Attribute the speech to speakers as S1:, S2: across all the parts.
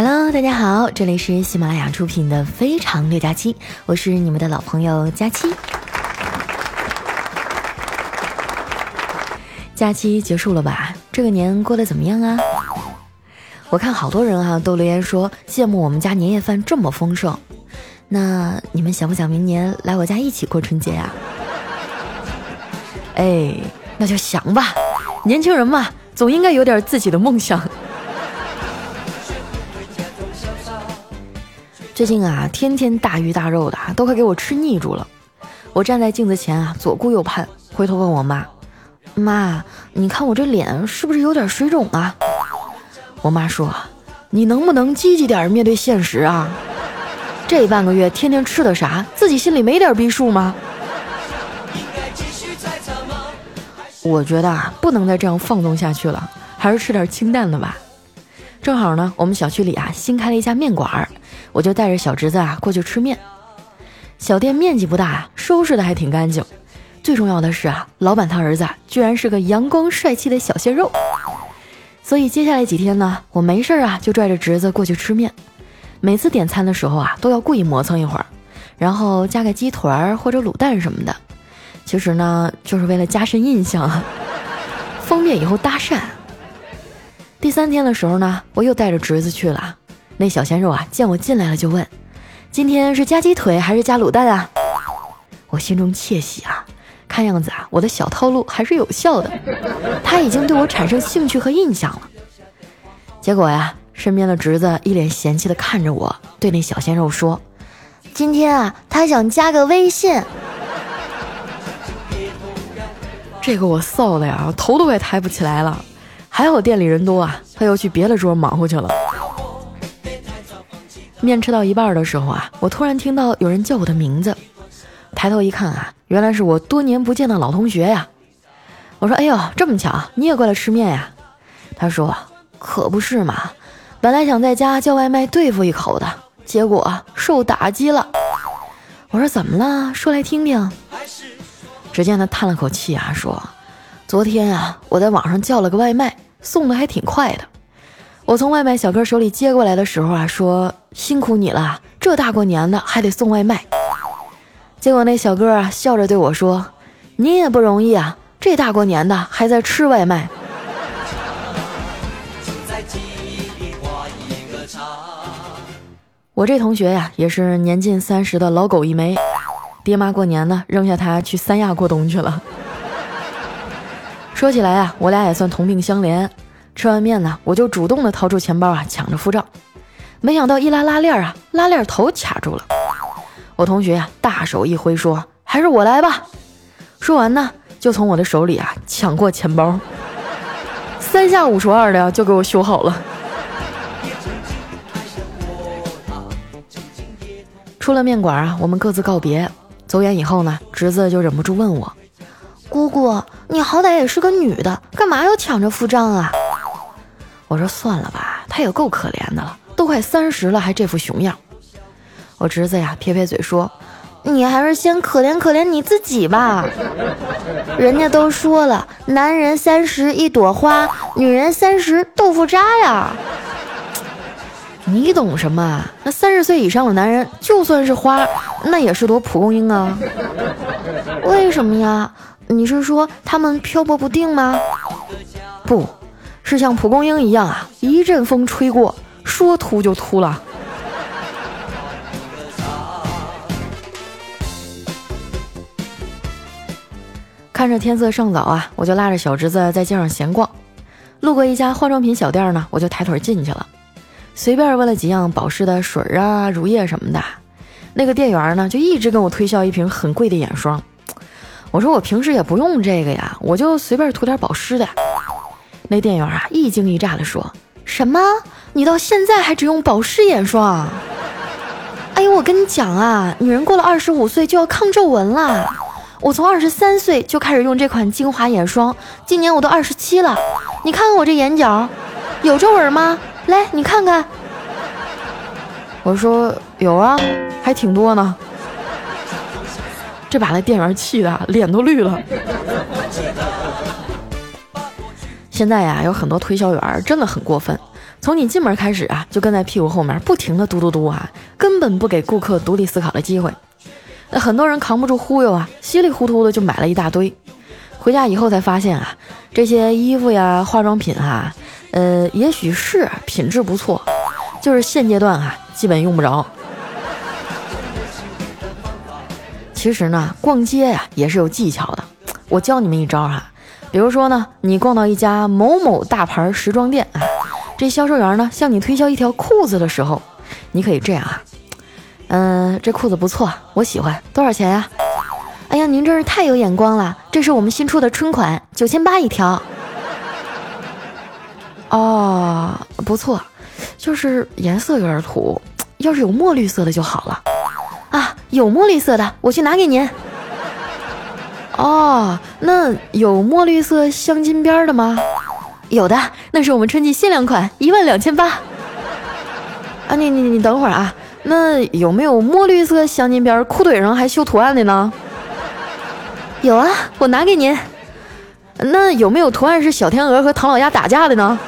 S1: Hello，大家好，这里是喜马拉雅出品的《非常六加七》，我是你们的老朋友佳期。假期结束了吧？这个年过得怎么样啊？我看好多人啊都留言说羡慕我们家年夜饭这么丰盛。那你们想不想明年来我家一起过春节啊？哎，那就想吧，年轻人嘛，总应该有点自己的梦想。最近啊，天天大鱼大肉的，都快给我吃腻住了。我站在镜子前啊，左顾右盼，回头问我妈：“妈，你看我这脸是不是有点水肿啊？”我妈说：“你能不能积极点面对现实啊？这半个月天天吃的啥，自己心里没点逼数吗？”我觉得啊，不能再这样放纵下去了，还是吃点清淡的吧。正好呢，我们小区里啊新开了一家面馆儿。我就带着小侄子啊过去吃面，小店面积不大，收拾的还挺干净。最重要的是啊，老板他儿子居然是个阳光帅气的小鲜肉。所以接下来几天呢，我没事啊就拽着侄子过去吃面。每次点餐的时候啊，都要故意磨蹭一会儿，然后加个鸡腿儿或者卤蛋什么的。其实呢，就是为了加深印象，方便以后搭讪。第三天的时候呢，我又带着侄子去了。那小鲜肉啊，见我进来了就问：“今天是加鸡腿还是加卤蛋啊？”我心中窃喜啊，看样子啊，我的小套路还是有效的，他已经对我产生兴趣和印象了。结果呀，身边的侄子一脸嫌弃的看着我，对那小鲜肉说：“今天啊，他想加个微信。”这个我臊的呀，头都快抬不起来了。还好店里人多啊，他又去别的桌忙活去了。面吃到一半的时候啊，我突然听到有人叫我的名字，抬头一看啊，原来是我多年不见的老同学呀。我说：“哎呦，这么巧，你也过来吃面呀？”他说：“可不是嘛，本来想在家叫外卖对付一口的，结果受打击了。”我说：“怎么了？说来听听。”只见他叹了口气啊，说：“昨天啊，我在网上叫了个外卖，送的还挺快的。”我从外卖小哥手里接过来的时候啊，说辛苦你了，这大过年的还得送外卖。结果那小哥啊笑着对我说：“你也不容易啊，这大过年的还在吃外卖。”我这同学呀，也是年近三十的老狗一枚，爹妈过年呢扔下他去三亚过冬去了。说起来啊，我俩也算同病相怜。吃完面呢，我就主动的掏出钱包啊，抢着付账。没想到一拉拉链啊，拉链头卡住了。我同学呀，大手一挥说：“还是我来吧。”说完呢，就从我的手里啊抢过钱包，三下五除二的就给我修好了。出了面馆啊，我们各自告别。走远以后呢，侄子就忍不住问我：“姑姑，你好歹也是个女的，干嘛要抢着付账啊？”我说算了吧，他也够可怜的了，都快三十了还这副熊样。我侄子呀撇撇嘴说：“你还是先可怜可怜你自己吧。人家都说了，男人三十一朵花，女人三十豆腐渣呀。你懂什么？那三十岁以上的男人就算是花，那也是朵蒲公英啊。为什么呀？你是说他们漂泊不定吗？不。”是像蒲公英一样啊，一阵风吹过，说秃就秃了。看着天色尚早啊，我就拉着小侄子在街上闲逛。路过一家化妆品小店呢，我就抬腿进去了，随便问了几样保湿的水啊、乳液什么的。那个店员呢，就一直跟我推销一瓶很贵的眼霜。我说我平时也不用这个呀，我就随便涂点保湿的。那店员啊，一惊一乍地说：“什么？你到现在还只用保湿眼霜？哎呦，我跟你讲啊，女人过了二十五岁就要抗皱纹了。我从二十三岁就开始用这款精华眼霜，今年我都二十七了。你看看我这眼角，有皱纹吗？来，你看看。”我说：“有啊，还挺多呢。”这把那店员气的脸都绿了。现在呀，有很多推销员真的很过分，从你进门开始啊，就跟在屁股后面不停的嘟嘟嘟啊，根本不给顾客独立思考的机会。那很多人扛不住忽悠啊，稀里糊涂的就买了一大堆，回家以后才发现啊，这些衣服呀、化妆品哈，呃，也许是品质不错，就是现阶段啊，基本用不着。其实呢，逛街呀也是有技巧的，我教你们一招哈。比如说呢，你逛到一家某某大牌时装店啊，这销售员呢向你推销一条裤子的时候，你可以这样啊，嗯，这裤子不错，我喜欢，多少钱呀？哎呀，您真是太有眼光了，这是我们新出的春款，九千八一条。哦，不错，就是颜色有点土，要是有墨绿色的就好了。啊，有墨绿色的，我去拿给您。哦，那有墨绿色镶金边的吗？有的，那是我们春季限量款，一万两千八。啊，你你你等会儿啊，那有没有墨绿色镶金边，裤腿上还绣图案的呢？有啊，我拿给您。那有没有图案是小天鹅和唐老鸭打架的呢？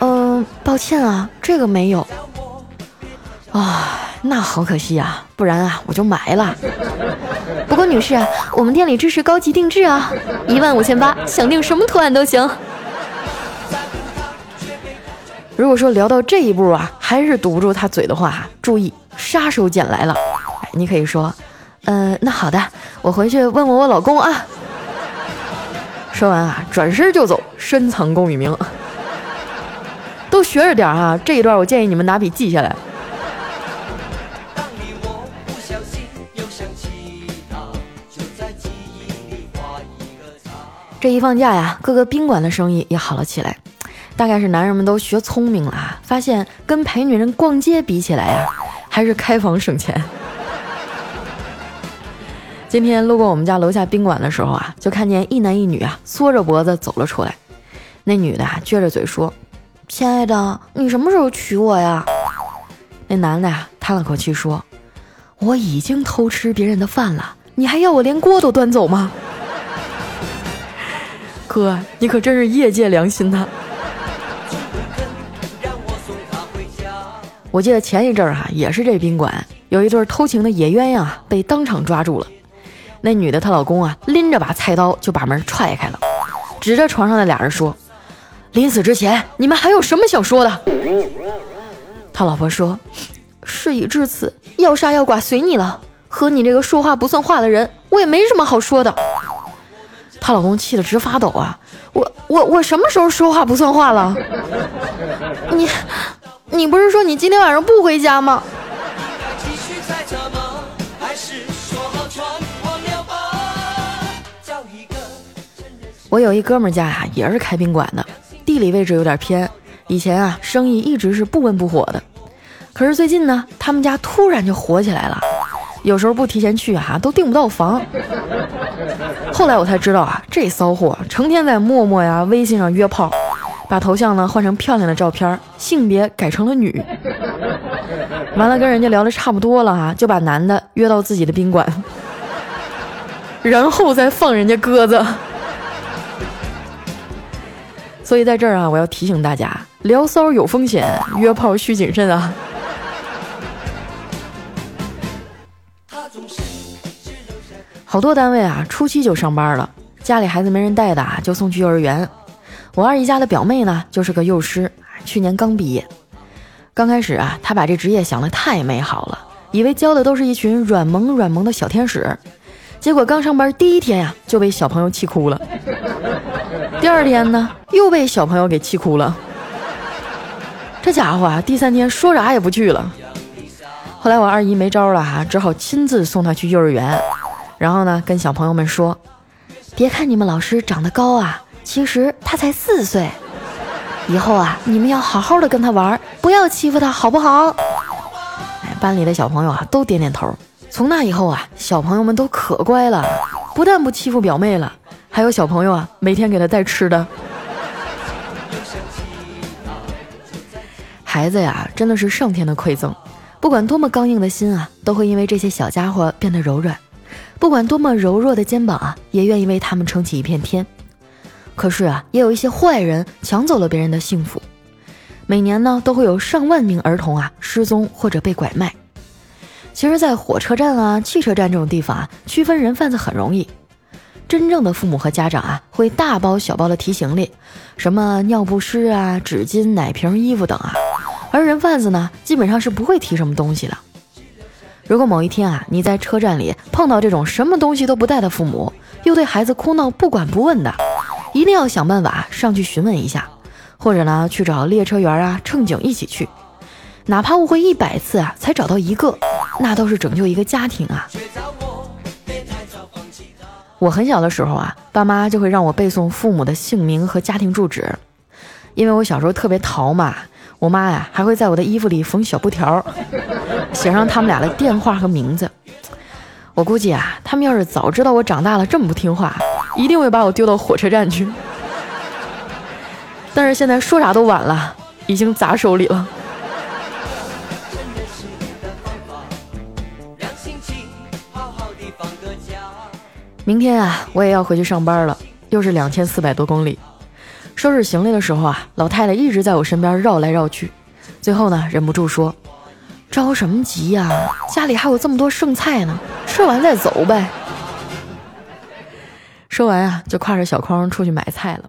S1: 嗯，抱歉啊，这个没有。啊。那好可惜啊，不然啊我就买了。郭女士，我们店里支持高级定制啊，一万五千八，想定什么图案都行。如果说聊到这一步啊，还是堵不住他嘴的话，注意杀手锏来了。你可以说，嗯，那好的，我回去问问我老公啊。说完啊，转身就走，深藏功与名。都学着点啊，这一段我建议你们拿笔记下来。这一放假呀，各个宾馆的生意也好了起来，大概是男人们都学聪明了啊，发现跟陪女人逛街比起来呀，还是开房省钱。今天路过我们家楼下宾馆的时候啊，就看见一男一女啊，缩着脖子走了出来。那女的啊，撅着嘴说：“亲爱的，你什么时候娶我呀？”那男的呀，叹了口气说：“我已经偷吃别人的饭了，你还要我连锅都端走吗？”哥，你可真是业界良心呐！我记得前一阵儿哈，也是这宾馆有一对偷情的野鸳鸯啊被当场抓住了。那女的她老公啊，拎着把菜刀就把门踹开了，指着床上的俩人说：“临死之前，你们还有什么想说的？”他老婆说：“事已至此，要杀要剐随你了。和你这个说话不算话的人，我也没什么好说的。”她老公气得直发抖啊！我我我什么时候说话不算话了？你你不是说你今天晚上不回家吗？我有一哥们家呀，也是开宾馆的，地理位置有点偏，以前啊生意一直是不温不火的，可是最近呢，他们家突然就火起来了。有时候不提前去啊，都订不到房。后来我才知道啊，这骚货成天在陌陌呀、微信上约炮，把头像呢换成漂亮的照片，性别改成了女。完了跟人家聊的差不多了哈，就把男的约到自己的宾馆，然后再放人家鸽子。所以在这儿啊，我要提醒大家，聊骚有风险，约炮需谨慎啊。好多单位啊，初期就上班了，家里孩子没人带的啊，就送去幼儿园。我二姨家的表妹呢，就是个幼师，去年刚毕业。刚开始啊，她把这职业想得太美好了，以为教的都是一群软萌软萌的小天使。结果刚上班第一天呀，就被小朋友气哭了。第二天呢，又被小朋友给气哭了。这家伙啊，第三天说啥也不去了。后来我二姨没招了哈，只好亲自送他去幼儿园。然后呢，跟小朋友们说：“别看你们老师长得高啊，其实他才四岁。以后啊，你们要好好的跟他玩，不要欺负他，好不好？”哎，班里的小朋友啊都点点头。从那以后啊，小朋友们都可乖了，不但不欺负表妹了，还有小朋友啊每天给他带吃的。孩子呀，真的是上天的馈赠，不管多么刚硬的心啊，都会因为这些小家伙变得柔软。不管多么柔弱的肩膀啊，也愿意为他们撑起一片天。可是啊，也有一些坏人抢走了别人的幸福。每年呢，都会有上万名儿童啊失踪或者被拐卖。其实，在火车站啊、汽车站这种地方啊，区分人贩子很容易。真正的父母和家长啊，会大包小包的提行李，什么尿不湿啊、纸巾、奶瓶、衣服等啊。而人贩子呢，基本上是不会提什么东西的。如果某一天啊，你在车站里碰到这种什么东西都不带的父母，又对孩子哭闹不管不问的，一定要想办法上去询问一下。或者呢，去找列车员啊、乘警一起去，哪怕误会一百次啊，才找到一个，那都是拯救一个家庭啊。我很小的时候啊，爸妈就会让我背诵父母的姓名和家庭住址，因为我小时候特别淘嘛，我妈呀还会在我的衣服里缝小布条，写上他们俩的电话和名字。我估计啊，他们要是早知道我长大了这么不听话，一定会把我丢到火车站去。但是现在说啥都晚了，已经砸手里了。明天啊，我也要回去上班了，又是两千四百多公里。收拾行李的时候啊，老太太一直在我身边绕来绕去，最后呢，忍不住说：“着什么急呀？家里还有这么多剩菜呢，吃完再走呗。”说完啊，就挎着小筐出去买菜了。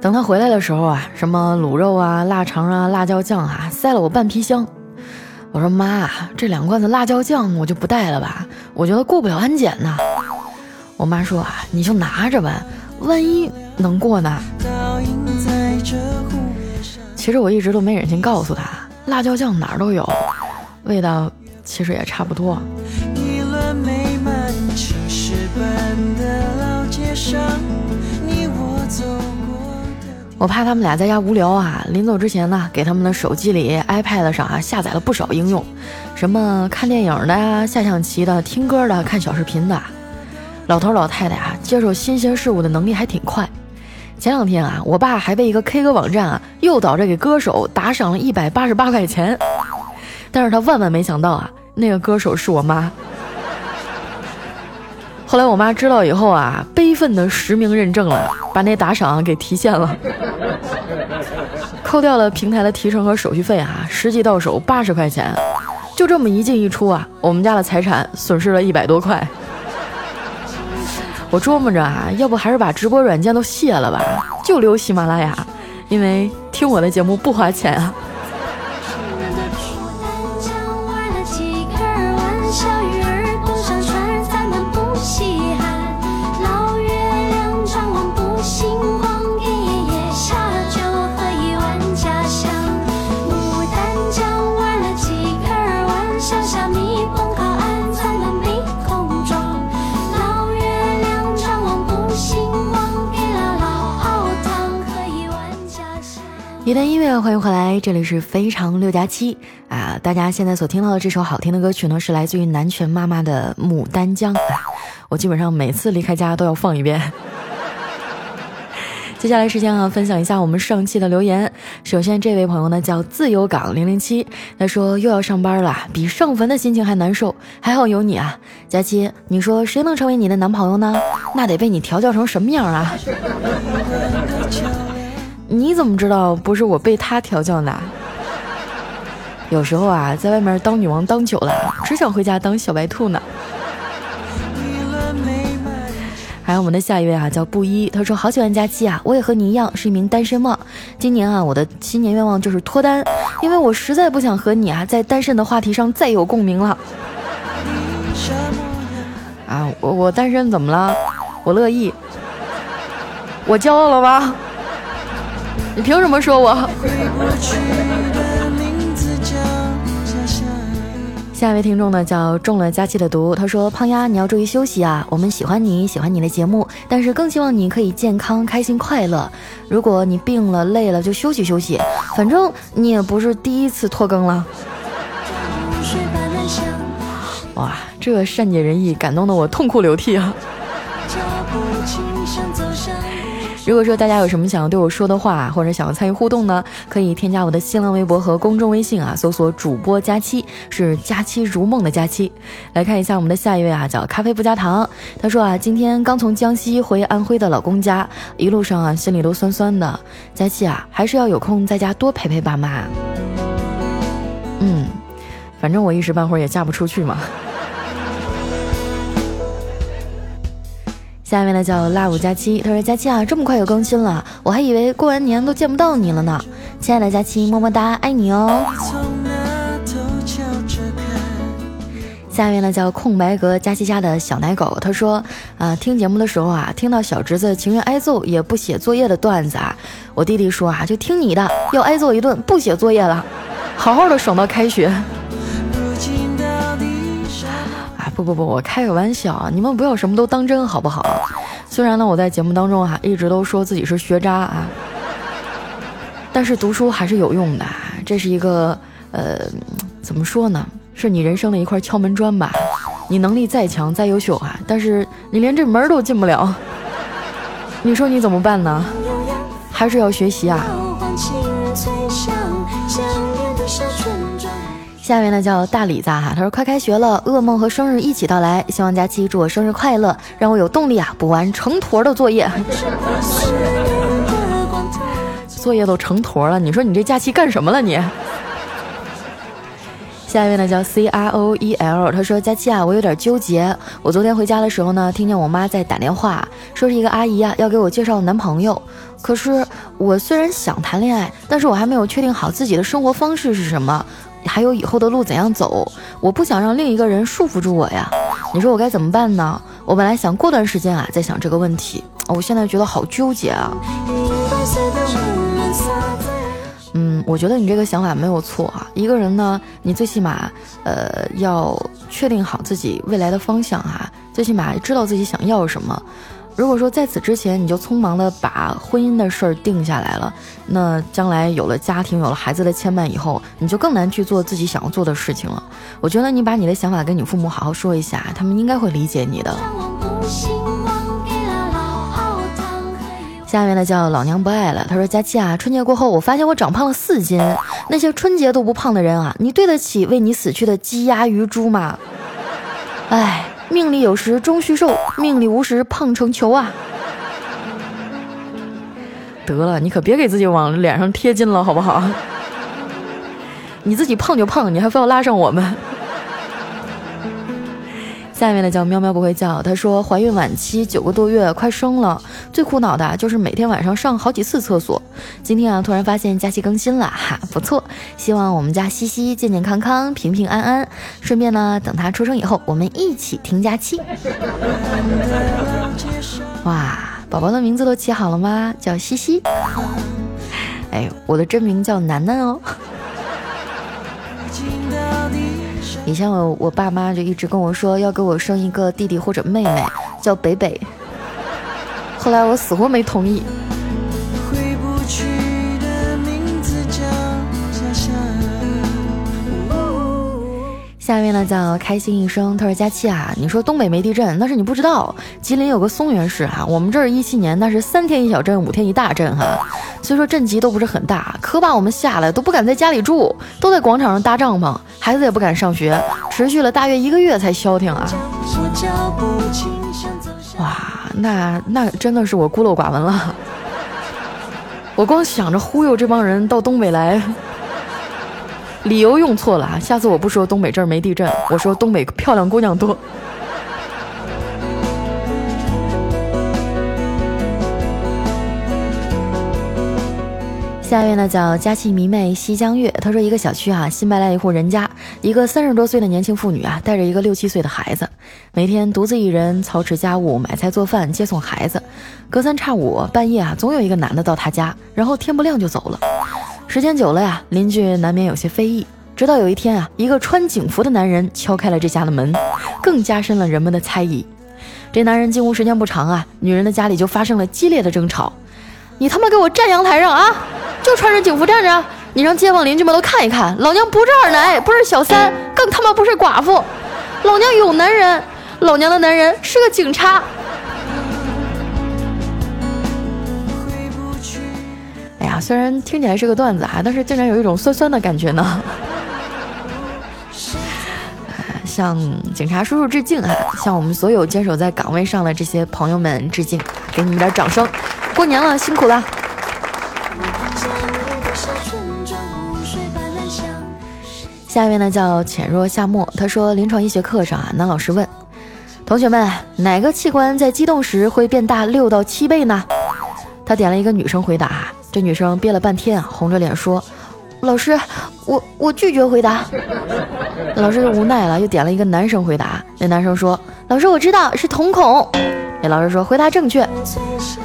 S1: 等他回来的时候啊，什么卤肉啊、腊肠啊、辣椒酱啊，塞了我半皮箱。我说妈，这两罐子辣椒酱我就不带了吧，我觉得过不了安检呢。我妈说啊，你就拿着吧，万一能过呢。其实我一直都没忍心告诉他，辣椒酱哪儿都有，味道其实也差不多。我怕他们俩在家无聊啊，临走之前呢，给他们的手机里、iPad 上啊下载了不少应用，什么看电影的呀、下象棋的、听歌的、看小视频的。老头老太太啊，接受新鲜事物的能力还挺快。前两天啊，我爸还被一个 K 歌网站啊诱导着给歌手打赏了一百八十八块钱，但是他万万没想到啊，那个歌手是我妈。后来我妈知道以后啊，悲愤的实名认证了，把那打赏给提现了，扣掉了平台的提成和手续费啊，实际到手八十块钱，就这么一进一出啊，我们家的财产损失了一百多块。我琢磨着啊，要不还是把直播软件都卸了吧，就留喜马拉雅，因为听我的节目不花钱啊。一段音乐，欢迎回来，这里是非常六加七啊！大家现在所听到的这首好听的歌曲呢，是来自于南拳妈妈的《牡丹江》！我基本上每次离开家都要放一遍。接下来时间啊，分享一下我们上期的留言。首先这位朋友呢叫自由港零零七，他说又要上班了，比上坟的心情还难受，还好有你啊，佳期，你说谁能成为你的男朋友呢？那得被你调教成什么样啊？你怎么知道不是我被他调教的？有时候啊，在外面当女王当久了，只想回家当小白兔呢。还有我们的下一位啊，叫布衣，他说好喜欢佳期啊，我也和你一样是一名单身汪。今年啊，我的新年愿望就是脱单，因为我实在不想和你啊在单身的话题上再有共鸣了。啊，我我单身怎么了？我乐意。我骄傲了吗？你凭什么说我？下一位听众呢，叫中了佳期的毒。他说：“胖丫，你要注意休息啊！我们喜欢你，喜欢你的节目，但是更希望你可以健康、开心、快乐。如果你病了、累了，就休息休息。反正你也不是第一次拖更了。”哇，这善解人意，感动的我痛哭流涕啊！如果说大家有什么想要对我说的话，或者想要参与互动呢，可以添加我的新浪微博和公众微信啊，搜索主播佳期，是佳期如梦的佳期。来看一下我们的下一位啊，叫咖啡不加糖。他说啊，今天刚从江西回安徽的老公家，一路上啊心里都酸酸的。佳期啊，还是要有空在家多陪陪爸妈。嗯，反正我一时半会儿也嫁不出去嘛。下面呢叫 love 佳期，他说佳期啊，这么快有更新了，我还以为过完年都见不到你了呢。亲爱的佳期，么么哒，爱你哦。下面呢叫空白格佳期家的小奶狗，他说啊，听节目的时候啊，听到小侄子情愿挨揍也不写作业的段子啊，我弟弟说啊，就听你的，要挨揍一顿，不写作业了，好好的爽到开学。不不不，我开个玩笑啊，你们不要什么都当真，好不好？虽然呢，我在节目当中啊，一直都说自己是学渣啊，但是读书还是有用的，这是一个呃，怎么说呢？是你人生的一块敲门砖吧？你能力再强再优秀啊，但是你连这门都进不了，你说你怎么办呢？还是要学习啊。下面呢叫大李子哈，他说快开学了，噩梦和生日一起到来，希望佳期祝我生日快乐，让我有动力啊补完成坨的作业。作业都成坨了，你说你这假期干什么了你？下一位呢叫 C R O E L，他说佳期啊，我有点纠结，我昨天回家的时候呢，听见我妈在打电话，说是一个阿姨啊要给我介绍男朋友，可是我虽然想谈恋爱，但是我还没有确定好自己的生活方式是什么。还有以后的路怎样走？我不想让另一个人束缚住我呀。你说我该怎么办呢？我本来想过段时间啊再想这个问题，我现在觉得好纠结啊。嗯，我觉得你这个想法没有错啊。一个人呢，你最起码呃要确定好自己未来的方向哈，最起码知道自己想要什么。如果说在此之前你就匆忙的把婚姻的事儿定下来了，那将来有了家庭、有了孩子的牵绊以后，你就更难去做自己想要做的事情了。我觉得你把你的想法跟你父母好好说一下，他们应该会理解你的。下面呢叫老娘不爱了，他说佳期啊，春节过后我发现我长胖了四斤，那些春节都不胖的人啊，你对得起为你死去的鸡鸭鱼猪吗？哎。命里有时终须瘦，命里无时胖成球啊！得了，你可别给自己往脸上贴金了，好不好？你自己胖就胖，你还非要拉上我们。下面的叫喵喵不会叫，他说怀孕晚期九个多月，快生了，最苦恼的就是每天晚上上好几次厕所。今天啊，突然发现假期更新了，哈，不错，希望我们家西西健健康康、平平安安。顺便呢，等他出生以后，我们一起听假期。哇，宝宝的名字都起好了吗？叫西西。哎，我的真名叫楠楠哦。以前我我爸妈就一直跟我说要给我生一个弟弟或者妹妹，叫北北。后来我死活没同意。下面呢叫开心一生，他说佳期啊，你说东北没地震，那是你不知道。吉林有个松原市哈，我们这儿一七年那是三天一小震，五天一大震哈。虽说震级都不是很大，可把我们吓得都不敢在家里住，都在广场上搭帐篷，孩子也不敢上学，持续了大约一个月才消停啊。哇，那那真的是我孤陋寡闻了，我光想着忽悠这帮人到东北来。理由用错了啊！下次我不说东北这儿没地震，我说东北漂亮姑娘多。下一位呢叫佳期迷妹西江月，他说一个小区啊新搬来一户人家，一个三十多岁的年轻妇女啊带着一个六七岁的孩子，每天独自一人操持家务、买菜做饭、接送孩子，隔三差五半夜啊总有一个男的到他家，然后天不亮就走了。时间久了呀，邻居难免有些非议。直到有一天啊，一个穿警服的男人敲开了这家的门，更加深了人们的猜疑。这男人进屋时间不长啊，女人的家里就发生了激烈的争吵。你他妈给我站阳台上啊！就穿着警服站着，你让街坊邻居们都看一看，老娘不是二奶，不是小三，更他妈不是寡妇，老娘有男人，老娘的男人是个警察。哎呀，虽然听起来是个段子啊，但是竟然有一种酸酸的感觉呢。向警察叔叔致敬啊！向我们所有坚守在岗位上的这些朋友们致敬，给你们点掌声。过年了，辛苦了。下一位呢叫浅若夏末，他说临床医学课上啊，男老师问同学们哪个器官在激动时会变大六到七倍呢？他点了一个女生回答，这女生憋了半天，红着脸说。老师，我我拒绝回答。老师就无奈了，又点了一个男生回答。那男生说：“老师，我知道是瞳孔。”那老师说：“回答正确。”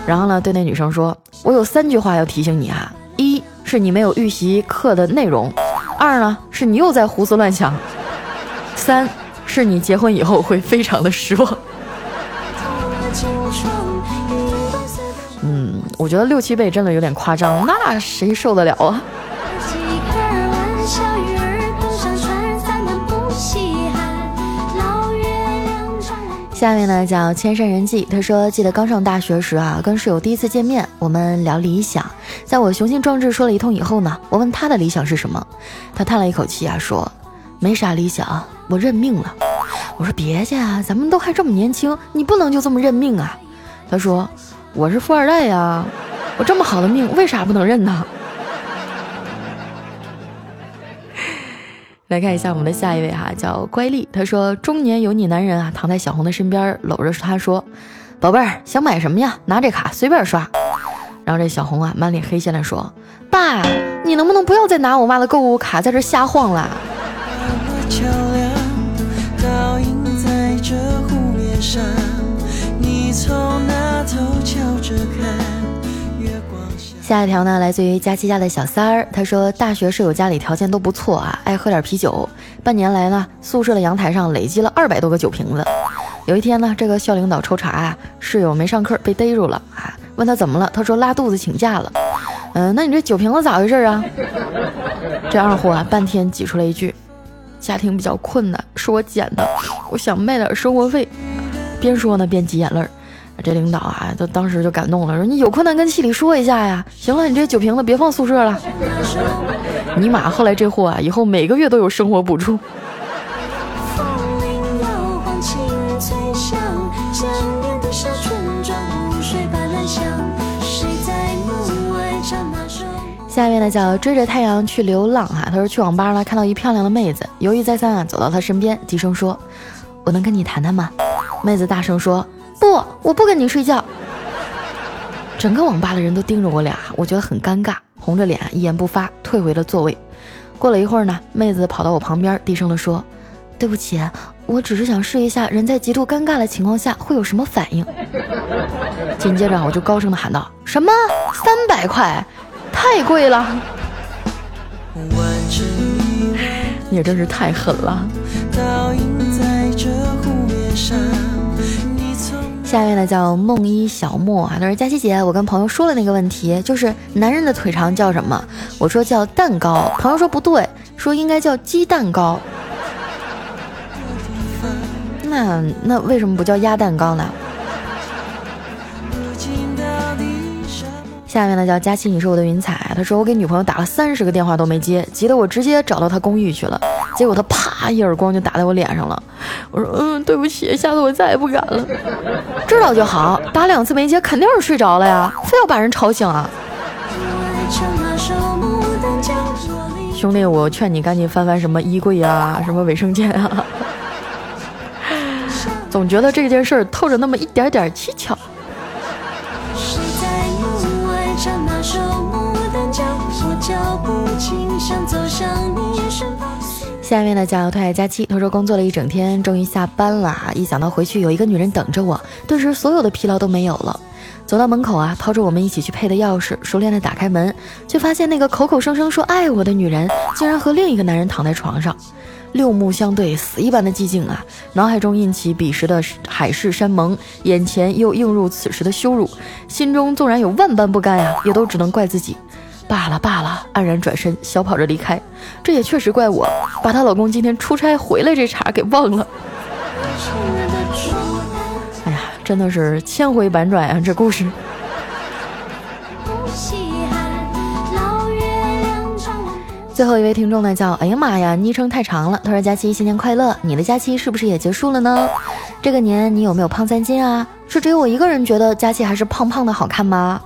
S1: 然后呢，对那女生说：“我有三句话要提醒你啊，一是你没有预习课的内容，二呢是你又在胡思乱想，三是你结婚以后会非常的失望。”我觉得六七倍真的有点夸张，那谁受得了啊？下面呢叫千山人迹，他说记得刚上大学时啊，跟室友第一次见面，我们聊理想，在我雄心壮志说了一通以后呢，我问他的理想是什么，他叹了一口气啊，说没啥理想，我认命了。我说别介啊，咱们都还这么年轻，你不能就这么认命啊。他说我是富二代呀，我这么好的命，为啥不能认呢？来看一下我们的下一位哈，叫乖丽。他说：“中年油腻男人啊，躺在小红的身边，搂着她说：‘宝贝儿，想买什么呀？拿这卡随便刷。’然后这小红啊，满脸黑线的说：‘爸，你能不能不要再拿我妈的购物卡在这瞎晃了？’”下一条呢，来自于佳琪家的小三儿。他说，大学室友家里条件都不错啊，爱喝点啤酒。半年来呢，宿舍的阳台上累积了二百多个酒瓶子。有一天呢，这个校领导抽查，室友没上课被逮住了啊，问他怎么了，他说拉肚子请假了。嗯，那你这酒瓶子咋回事啊？这二货啊，半天挤出来一句：家庭比较困难，是我捡的，我想卖点生活费。边说呢，边挤眼泪儿。这领导啊，都当时就感动了，说你有困难跟系里说一下呀。行了，你这酒瓶子别放宿舍了。尼玛，后来这货啊，以后每个月都有生活补助。下面呢叫追着太阳去流浪哈，他说去网吧呢看到一漂亮的妹子，犹豫再三啊，走到她身边，低声说：“我能跟你谈谈吗？”妹子大声说。不，我不跟你睡觉。整个网吧的人都盯着我俩，我觉得很尴尬，红着脸一言不发，退回了座位。过了一会儿呢，妹子跑到我旁边，低声的说：“对不起，我只是想试一下人在极度尴尬的情况下会有什么反应。”紧接着我就高声的喊道：“什么？三百块？太贵了！你也真是太狠了。”下面呢叫梦一小莫啊，他说佳琪姐，我跟朋友说了那个问题，就是男人的腿长叫什么？我说叫蛋糕，朋友说不对，说应该叫鸡蛋糕。那那为什么不叫鸭蛋糕呢？下面呢叫佳琪，你是我的云彩。他说我给女朋友打了三十个电话都没接，急得我直接找到他公寓去了。结果他啪一耳光就打在我脸上了。我说嗯，对不起，下次我再也不敢了。知道就好，打两次没接肯定是睡着了呀，非要把人吵醒啊。兄弟，我劝你赶紧翻翻什么衣柜啊，什么卫生间啊。总觉得这件事儿透着那么一点点蹊跷。下面呢叫特爱佳期，他说工作了一整天，终于下班了。一想到回去有一个女人等着我，顿时所有的疲劳都没有了。走到门口啊，掏出我们一起去配的钥匙，熟练的打开门，却发现那个口口声声说爱我的女人，竟然和另一个男人躺在床上。六目相对，死一般的寂静啊！脑海中印起彼时的海誓山盟，眼前又映入此时的羞辱，心中纵然有万般不甘呀，也都只能怪自己。罢了罢了，黯然转身，小跑着离开。这也确实怪我，把她老公今天出差回来这茬给忘了。哎呀，真的是千回百转啊，这故事。最后一位听众呢，叫哎呀妈呀，昵称太长了。他说：“佳期新年快乐，你的假期是不是也结束了呢？这个年你有没有胖三斤啊？是只有我一个人觉得佳期还是胖胖的好看吗？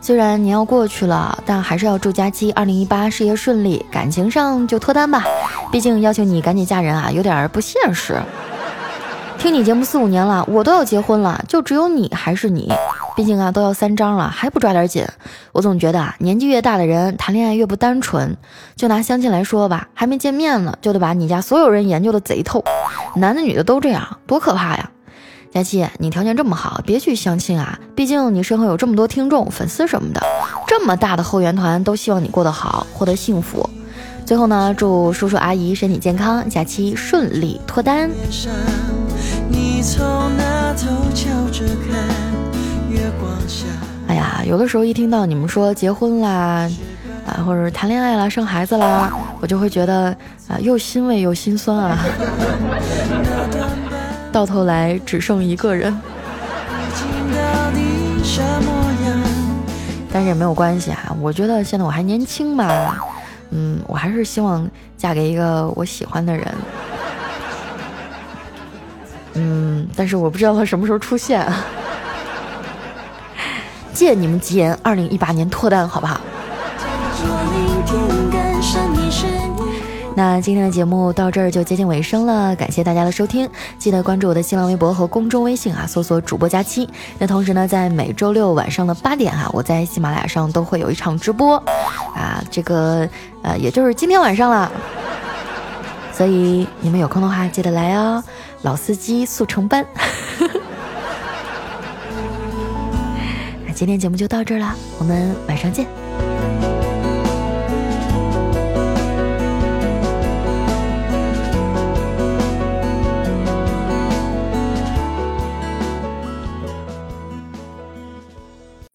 S1: 虽然年要过去了，但还是要祝佳期二零一八事业顺利，感情上就脱单吧。毕竟要求你赶紧嫁人啊，有点不现实。听你节目四五年了，我都要结婚了，就只有你还是你。”毕竟啊，都要三张了，还不抓点紧？我总觉得啊，年纪越大的人谈恋爱越不单纯。就拿相亲来说吧，还没见面呢，就得把你家所有人研究的贼透，男的女的都这样，多可怕呀！佳期，你条件这么好，别去相亲啊！毕竟你身后有这么多听众、粉丝什么的，这么大的后援团都希望你过得好，获得幸福。最后呢，祝叔叔阿姨身体健康，假期顺利脱单。你从那头瞧着看。哎呀，有的时候一听到你们说结婚啦，啊，或者谈恋爱啦、生孩子啦，我就会觉得啊，又欣慰又心酸啊。到头来只剩一个人，但是也没有关系啊。我觉得现在我还年轻嘛，嗯，我还是希望嫁给一个我喜欢的人。嗯，但是我不知道他什么时候出现。啊借你们吉言，二零一八年脱单，好不好？那今天的节目到这儿就接近尾声了，感谢大家的收听，记得关注我的新浪微博和公众微信啊，搜索主播佳期。那同时呢，在每周六晚上的八点啊，我在喜马拉雅上都会有一场直播啊，这个呃，也就是今天晚上了，所以你们有空的话记得来哦，老司机速成班。那今天节目就到这儿了，我们晚上见。